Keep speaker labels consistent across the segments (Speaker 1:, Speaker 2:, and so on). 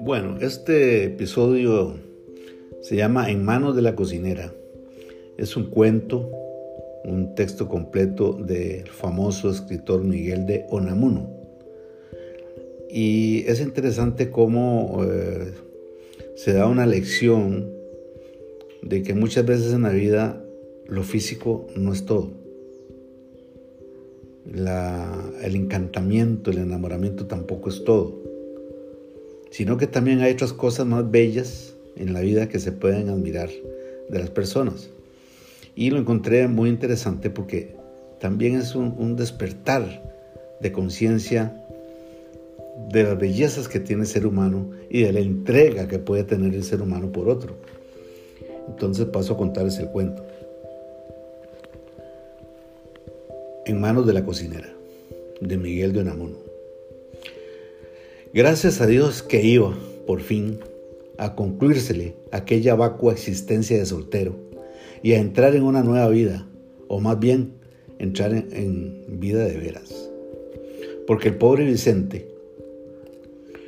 Speaker 1: Bueno, este episodio se llama En manos de la cocinera. Es un cuento, un texto completo del famoso escritor Miguel de Onamuno. Y es interesante cómo eh, se da una lección de que muchas veces en la vida lo físico no es todo. El encantamiento, el enamoramiento tampoco es todo, sino que también hay otras cosas más bellas en la vida que se pueden admirar de las personas. Y lo encontré muy interesante porque también es un despertar de conciencia de las bellezas que tiene el ser humano y de la entrega que puede tener el ser humano por otro. Entonces paso a contarles el cuento. En manos de la cocinera, de Miguel de Unamuno. Gracias a Dios que iba, por fin, a concluírsele aquella vacua existencia de soltero y a entrar en una nueva vida, o más bien entrar en, en vida de veras. Porque el pobre Vicente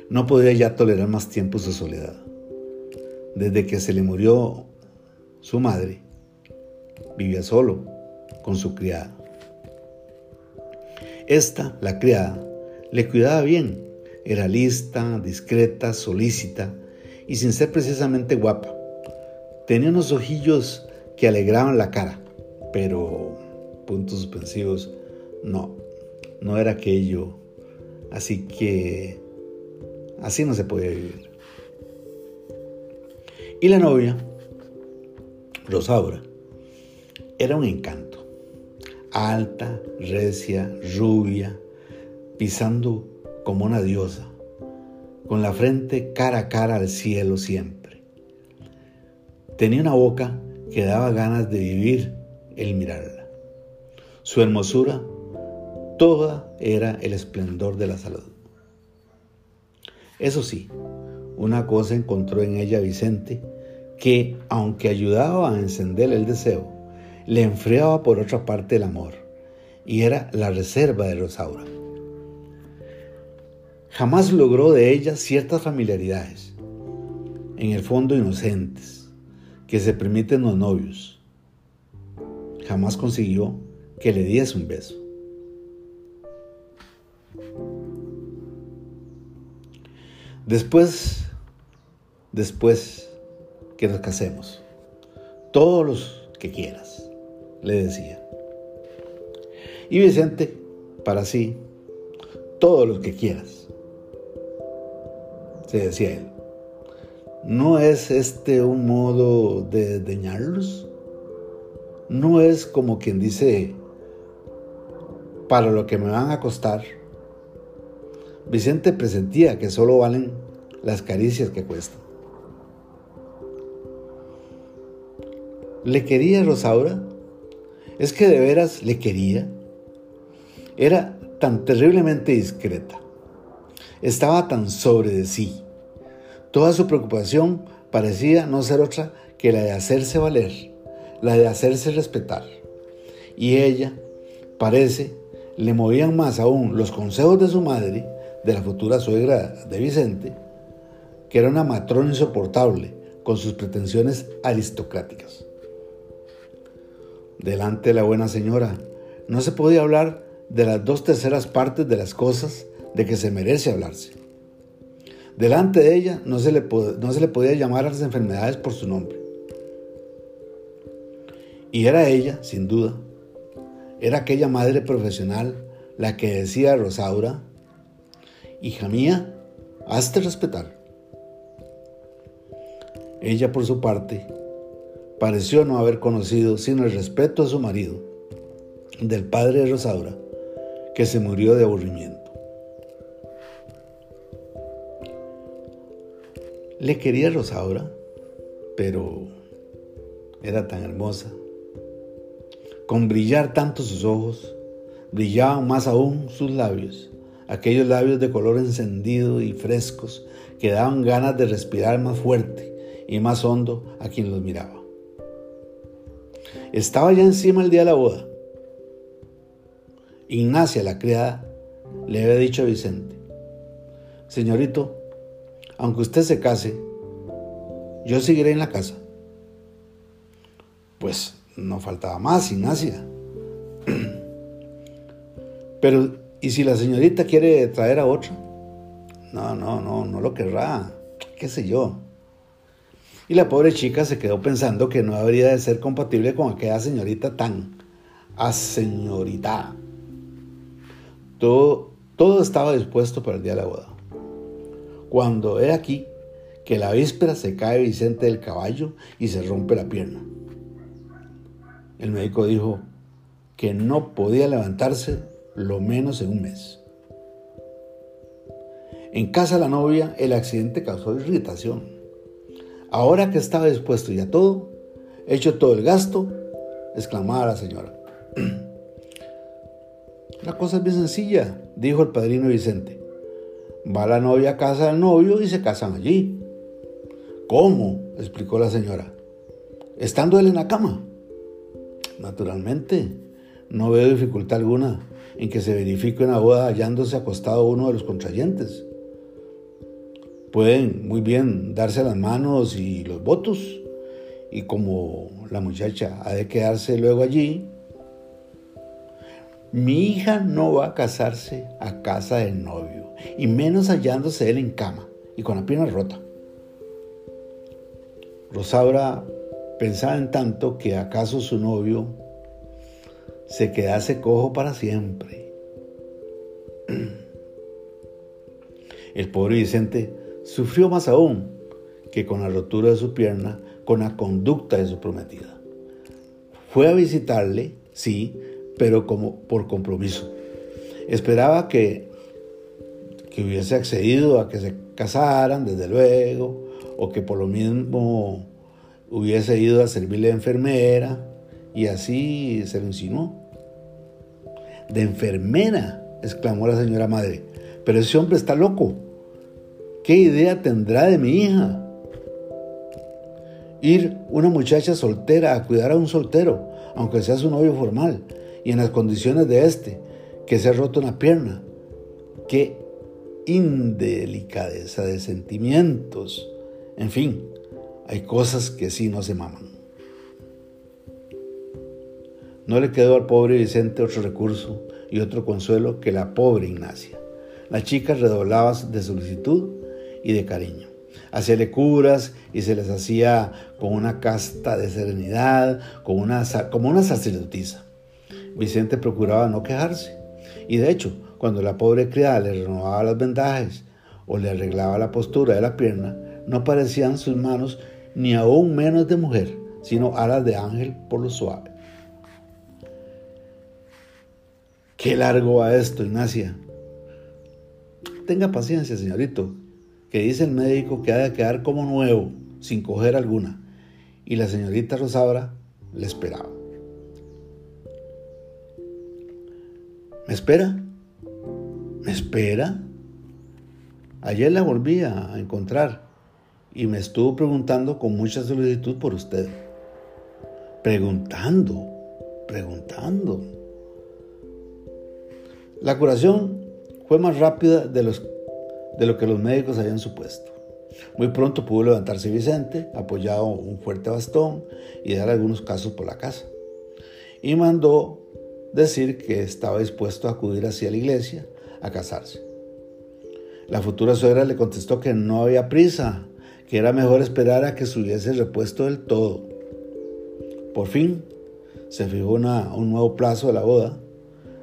Speaker 1: no podía ya tolerar más tiempo su soledad. Desde que se le murió su madre, vivía solo con su criada. Esta, la criada, le cuidaba bien, era lista, discreta, solícita y sin ser precisamente guapa. Tenía unos ojillos que alegraban la cara, pero, puntos suspensivos, no, no era aquello. Así que así no se podía vivir. Y la novia, Rosaura, era un encanto. Alta, recia, rubia, pisando como una diosa, con la frente cara a cara al cielo siempre. Tenía una boca que daba ganas de vivir el mirarla. Su hermosura toda era el esplendor de la salud. Eso sí, una cosa encontró en ella Vicente que, aunque ayudaba a encender el deseo, le enfriaba por otra parte el amor, y era la reserva de Rosaura. Jamás logró de ella ciertas familiaridades, en el fondo inocentes, que se permiten los novios. Jamás consiguió que le diese un beso. Después, después que nos casemos, todos los que quieras, le decía. Y Vicente, para sí, todos los que quieras, se decía él. ¿No es este un modo de desdeñarlos? ¿No es como quien dice, para lo que me van a costar? Vicente presentía que solo valen las caricias que cuestan. ¿Le quería Rosaura? ¿Es que de veras le quería? Era tan terriblemente discreta. Estaba tan sobre de sí. Toda su preocupación parecía no ser otra que la de hacerse valer, la de hacerse respetar. Y ella, parece, le movían más aún los consejos de su madre, de la futura suegra de Vicente, que era una matrona insoportable con sus pretensiones aristocráticas. Delante de la buena señora no se podía hablar de las dos terceras partes de las cosas de que se merece hablarse. Delante de ella no se le, no se le podía llamar a las enfermedades por su nombre. Y era ella, sin duda, era aquella madre profesional la que decía a Rosaura, hija mía, hazte respetar. Ella, por su parte, pareció no haber conocido sino el respeto a su marido, del padre de Rosaura, que se murió de aburrimiento. Le quería Rosaura, pero era tan hermosa. Con brillar tanto sus ojos, brillaban más aún sus labios, aquellos labios de color encendido y frescos que daban ganas de respirar más fuerte y más hondo a quien los miraba. Estaba ya encima el día de la boda. Ignacia, la criada, le había dicho a Vicente, señorito, aunque usted se case, yo seguiré en la casa. Pues no faltaba más, Ignacia. Pero, ¿y si la señorita quiere traer a otro? No, no, no, no lo querrá. ¿Qué sé yo? Y la pobre chica se quedó pensando que no habría de ser compatible con aquella señorita tan señorita. Todo, todo estaba dispuesto para el día de la boda. Cuando he aquí que la víspera se cae Vicente del caballo y se rompe la pierna. El médico dijo que no podía levantarse lo menos en un mes. En casa de la novia el accidente causó irritación. Ahora que estaba dispuesto ya todo, hecho todo el gasto, exclamaba la señora. La cosa es bien sencilla, dijo el padrino Vicente. Va la novia a casa del novio y se casan allí. ¿Cómo? explicó la señora. Estando él en la cama. Naturalmente, no veo dificultad alguna en que se verifique una boda hallándose acostado uno de los contrayentes. Pueden muy bien darse las manos y los votos, y como la muchacha ha de quedarse luego allí, mi hija no va a casarse a casa del novio, y menos hallándose él en cama y con la pierna rota. Rosaura pensaba en tanto que acaso su novio se quedase cojo para siempre. El pobre Vicente sufrió más aún que con la rotura de su pierna, con la conducta de su prometida. Fue a visitarle, sí, pero como por compromiso. Esperaba que, que hubiese accedido a que se casaran, desde luego, o que por lo mismo hubiese ido a servirle de enfermera y así se lo insinuó. De enfermera, exclamó la señora madre, pero ese hombre está loco. ¿Qué idea tendrá de mi hija? Ir una muchacha soltera a cuidar a un soltero, aunque sea su novio formal, y en las condiciones de este, que se ha roto una pierna. Qué indelicadeza de sentimientos en fin, hay cosas que sí no se maman. No le quedó al pobre Vicente otro recurso y otro consuelo que la pobre Ignacia. La chica redoblaba de solicitud y de cariño. Hacíale curas y se les hacía con una casta de serenidad, con una, como una sacerdotisa. Vicente procuraba no quejarse. Y de hecho, cuando la pobre criada le renovaba las vendajes o le arreglaba la postura de la pierna, no parecían sus manos ni aún menos de mujer, sino alas de ángel por lo suave. Qué largo va esto, Ignacia. Tenga paciencia, señorito, que dice el médico que ha de quedar como nuevo, sin coger alguna. Y la señorita Rosaura le esperaba. ¿Me espera? ¿Me espera? Ayer la volví a encontrar y me estuvo preguntando con mucha solicitud por usted. Preguntando, preguntando. La curación fue más rápida de, los, de lo que los médicos habían supuesto. Muy pronto pudo levantarse Vicente, apoyado un fuerte bastón y dar algunos casos por la casa. Y mandó decir que estaba dispuesto a acudir hacia la iglesia a casarse. La futura suegra le contestó que no había prisa, que era mejor esperar a que se hubiese repuesto del todo. Por fin, se fijó un nuevo plazo de la boda.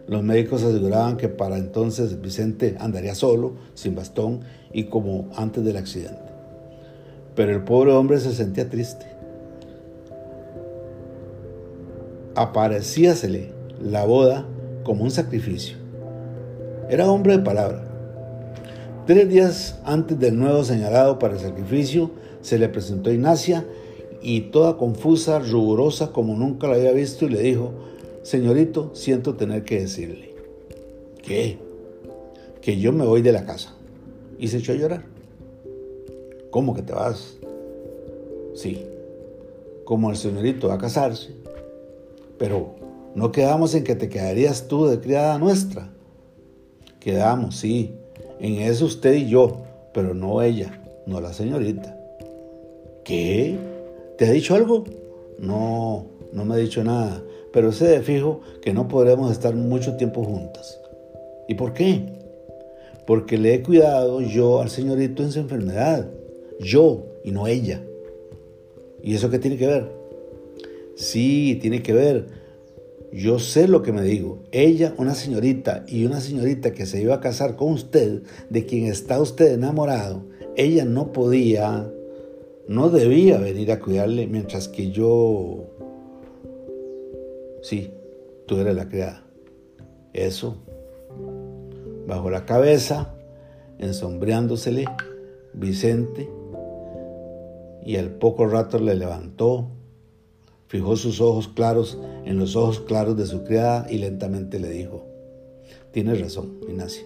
Speaker 1: Los médicos aseguraban que para entonces Vicente andaría solo, sin bastón y como antes del accidente. Pero el pobre hombre se sentía triste. Aparecíasele la boda como un sacrificio. Era hombre de palabra Tres días antes del nuevo señalado para el sacrificio, se le presentó Ignacia y toda confusa, rigurosa como nunca la había visto, y le dijo, Señorito, siento tener que decirle. ¿Qué? Que yo me voy de la casa. Y se echó a llorar. ¿Cómo que te vas? Sí, como el señorito va a casarse. Pero no quedamos en que te quedarías tú de criada nuestra. Quedamos, sí. En eso usted y yo, pero no ella, no la señorita. ¿Qué? ¿Te ha dicho algo? No, no me ha dicho nada, pero sé de fijo que no podremos estar mucho tiempo juntas. ¿Y por qué? Porque le he cuidado yo al señorito en su enfermedad. Yo y no ella. ¿Y eso qué tiene que ver? Sí, tiene que ver. Yo sé lo que me digo. Ella, una señorita y una señorita que se iba a casar con usted, de quien está usted enamorado, ella no podía, no debía venir a cuidarle mientras que yo... Sí, tú eres la criada. Eso. Bajo la cabeza, ensombreándosele, Vicente, y al poco rato le levantó, Fijó sus ojos claros en los ojos claros de su criada y lentamente le dijo, Tienes razón, Ignacio.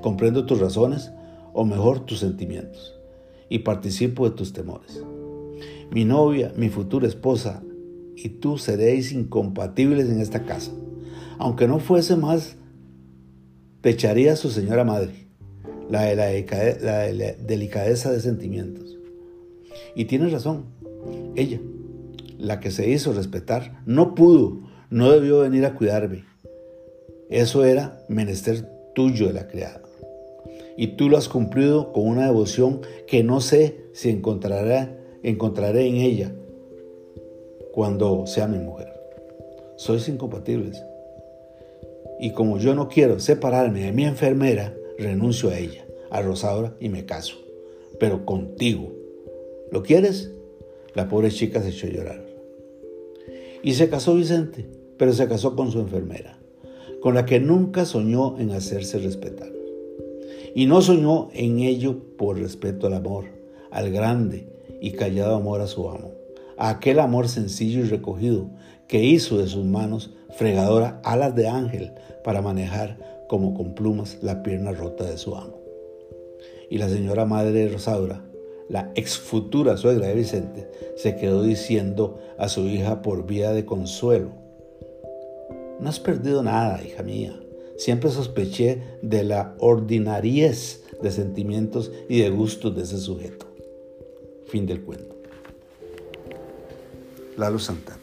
Speaker 1: Comprendo tus razones, o mejor tus sentimientos, y participo de tus temores. Mi novia, mi futura esposa y tú seréis incompatibles en esta casa. Aunque no fuese más, te echaría su señora madre, la de la, la delicadeza de sentimientos. Y tienes razón, ella, la que se hizo respetar, no pudo, no debió venir a cuidarme. Eso era menester tuyo de la criada. Y tú lo has cumplido con una devoción que no sé si encontraré, encontraré en ella cuando sea mi mujer. Sois incompatibles. Y como yo no quiero separarme de mi enfermera, renuncio a ella, a Rosaura, y me caso. Pero contigo. ¿Lo quieres? La pobre chica se echó a llorar. Y se casó Vicente, pero se casó con su enfermera, con la que nunca soñó en hacerse respetar. Y no soñó en ello por respeto al amor, al grande y callado amor a su amo, a aquel amor sencillo y recogido que hizo de sus manos fregadora alas de ángel para manejar como con plumas la pierna rota de su amo. Y la señora madre de Rosaura la ex futura suegra de Vicente, se quedó diciendo a su hija por vía de consuelo, no has perdido nada, hija mía. Siempre sospeché de la ordinariez de sentimientos y de gustos de ese sujeto. Fin del cuento. Lalu Santan